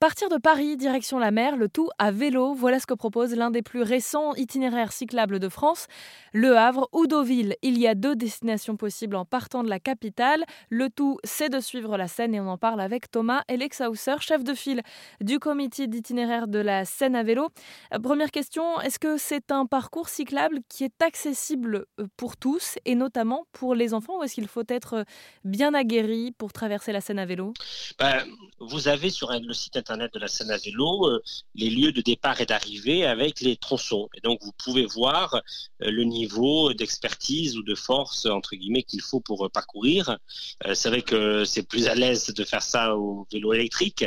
Partir de Paris, direction la mer, le tout à vélo, voilà ce que propose l'un des plus récents itinéraires cyclables de France, Le Havre ou Deauville. Il y a deux destinations possibles en partant de la capitale. Le tout, c'est de suivre la Seine et on en parle avec Thomas Elexhauser, chef de file du comité d'itinéraire de la Seine à vélo. Euh, première question, est-ce que c'est un parcours cyclable qui est accessible euh, pour tous et notamment pour les enfants ou est-ce qu'il faut être euh, bien aguerri pour traverser la Seine à vélo? Ben, Vous avez sur le site internet de la Seine à vélo euh, les lieux de départ et d'arrivée avec les tronçons. Et donc vous pouvez voir euh, le niveau d'expertise ou de force entre guillemets qu'il faut pour euh, parcourir. c'est vrai que c'est plus à l'aise de faire ça au vélo électrique.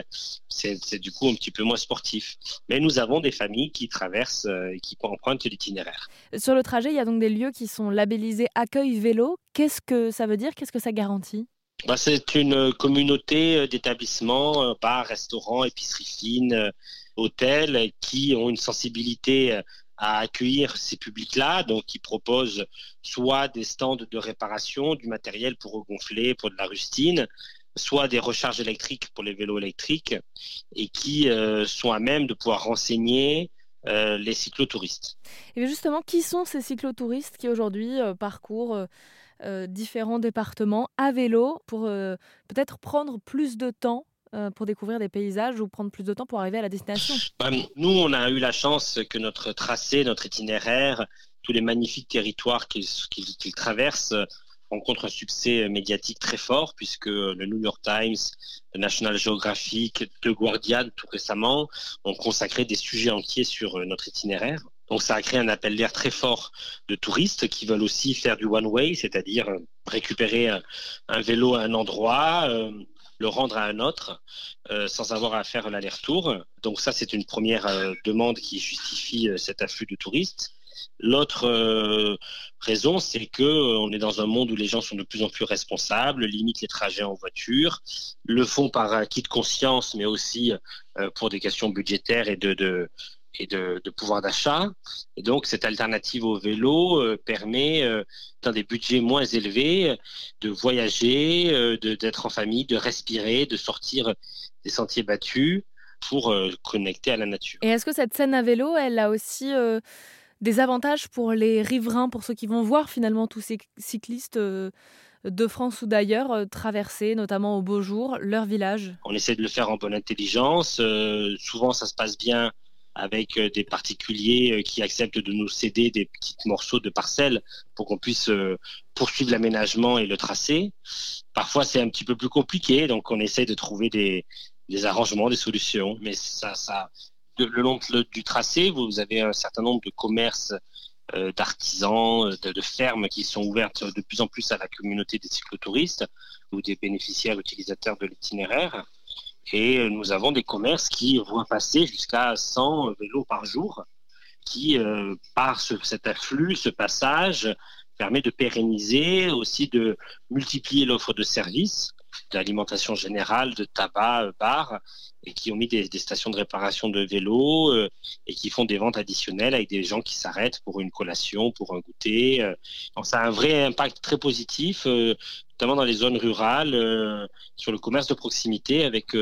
C'est du coup un petit peu moins sportif. Mais nous avons des familles qui traversent et qui empruntent l'itinéraire. Sur le trajet, il y a donc des lieux qui sont labellisés accueil vélo. Qu'est-ce que ça veut dire? Qu'est-ce que ça garantit? Bah, c'est une communauté euh, d'établissements, euh, bars, restaurants, épiceries fines, euh, hôtels qui ont une sensibilité à accueillir ces publics-là, donc qui proposent soit des stands de réparation, du matériel pour regonfler, pour de la rustine, soit des recharges électriques pour les vélos électriques, et qui sont à même de pouvoir renseigner les cyclotouristes. Et justement, qui sont ces cyclotouristes qui aujourd'hui parcourent euh, différents départements à vélo pour euh, peut-être prendre plus de temps euh, pour découvrir des paysages ou prendre plus de temps pour arriver à la destination? Bah, Nous, on a eu la chance que notre tracé, notre itinéraire, tous les magnifiques territoires qu'il traverse rencontrent un succès médiatique très fort puisque le New York Times, le National Geographic, The Guardian tout récemment ont consacré des sujets entiers sur notre itinéraire. Donc ça a créé un appel d'air très fort de touristes qui veulent aussi faire du one-way, c'est-à-dire euh, récupérer un, vélo à un endroit, euh, le rendre à un autre, euh, sans avoir à faire l'aller-retour. Donc ça, c'est une première demande qui justifie cet afflux de touristes. L'autre raison, c'est que on est dans un monde où les gens sont de plus en plus responsables, limitent les trajets en voiture, le font par acquis de conscience, mais aussi pour des questions budgétaires et de, de et de, pouvoir d'achat. Et donc, cette alternative au vélo euh, permet, euh, dans des budgets moins élevés, de voyager, euh, d'être en famille, de respirer, de sortir des sentiers battus pour connecter à la nature. Et est-ce que cette scène à vélo, elle a aussi des avantages pour les riverains, pour ceux qui vont voir finalement tous ces cyclistes de France ou d'ailleurs traverser, notamment au beau jour, leur village On essaie de le faire en bonne intelligence. souvent, ça se passe bien avec euh, des particuliers euh, qui acceptent de nous céder des petits morceaux de parcelles pour qu'on puisse euh, poursuivre l'aménagement et le tracé. Parfois, c'est un petit peu plus compliqué, donc on essaie de trouver des, arrangements, des solutions. Mais ça, le long du tracé, vous avez un certain nombre de commerces d'artisans, de, de, fermes qui sont ouvertes de plus en plus à la communauté des cyclotouristes ou des bénéficiaires utilisateurs de l'itinéraire. Et nous avons des commerces qui voient passer jusqu'à 100 vélos par jour, qui, euh, par cet afflux, ce passage, permet de pérenniser, aussi de multiplier l'offre de services d'alimentation générale, de tabac, euh, bar, et qui ont mis des, stations de réparation de vélos euh, et qui font des ventes additionnelles avec des gens qui s'arrêtent pour une collation, pour un goûter. Euh. Donc ça a un vrai impact très positif, notamment dans les zones rurales, sur le commerce de proximité avec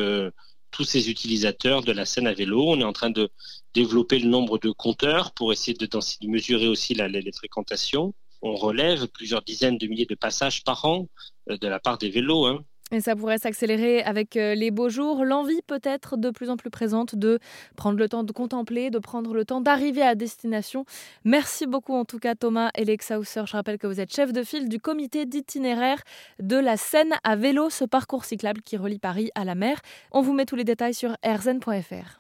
tous ces utilisateurs de la scène à vélo. On est en train de développer le nombre de compteurs pour essayer de, mesurer aussi la, les fréquentations. On relève plusieurs dizaines de milliers de passages par an de la part des vélos. Hein. Et ça pourrait s'accélérer avec euh, les beaux jours, l'envie peut-être de plus en plus présente de prendre le temps de contempler, de prendre le temps d'arriver à destination. Merci beaucoup en tout cas Thomas Elexhauser. Je rappelle que vous êtes chef de file du comité d'itinéraire de la Seine à vélo, ce parcours cyclable qui relie Paris à la mer. On vous met tous les détails sur rzn.fr.